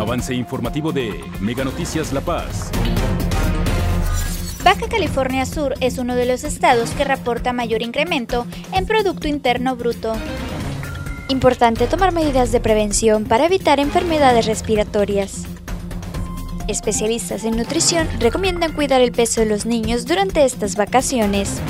Avance informativo de Mega Noticias La Paz. Baja California Sur es uno de los estados que reporta mayor incremento en Producto Interno Bruto. Importante tomar medidas de prevención para evitar enfermedades respiratorias. Especialistas en nutrición recomiendan cuidar el peso de los niños durante estas vacaciones.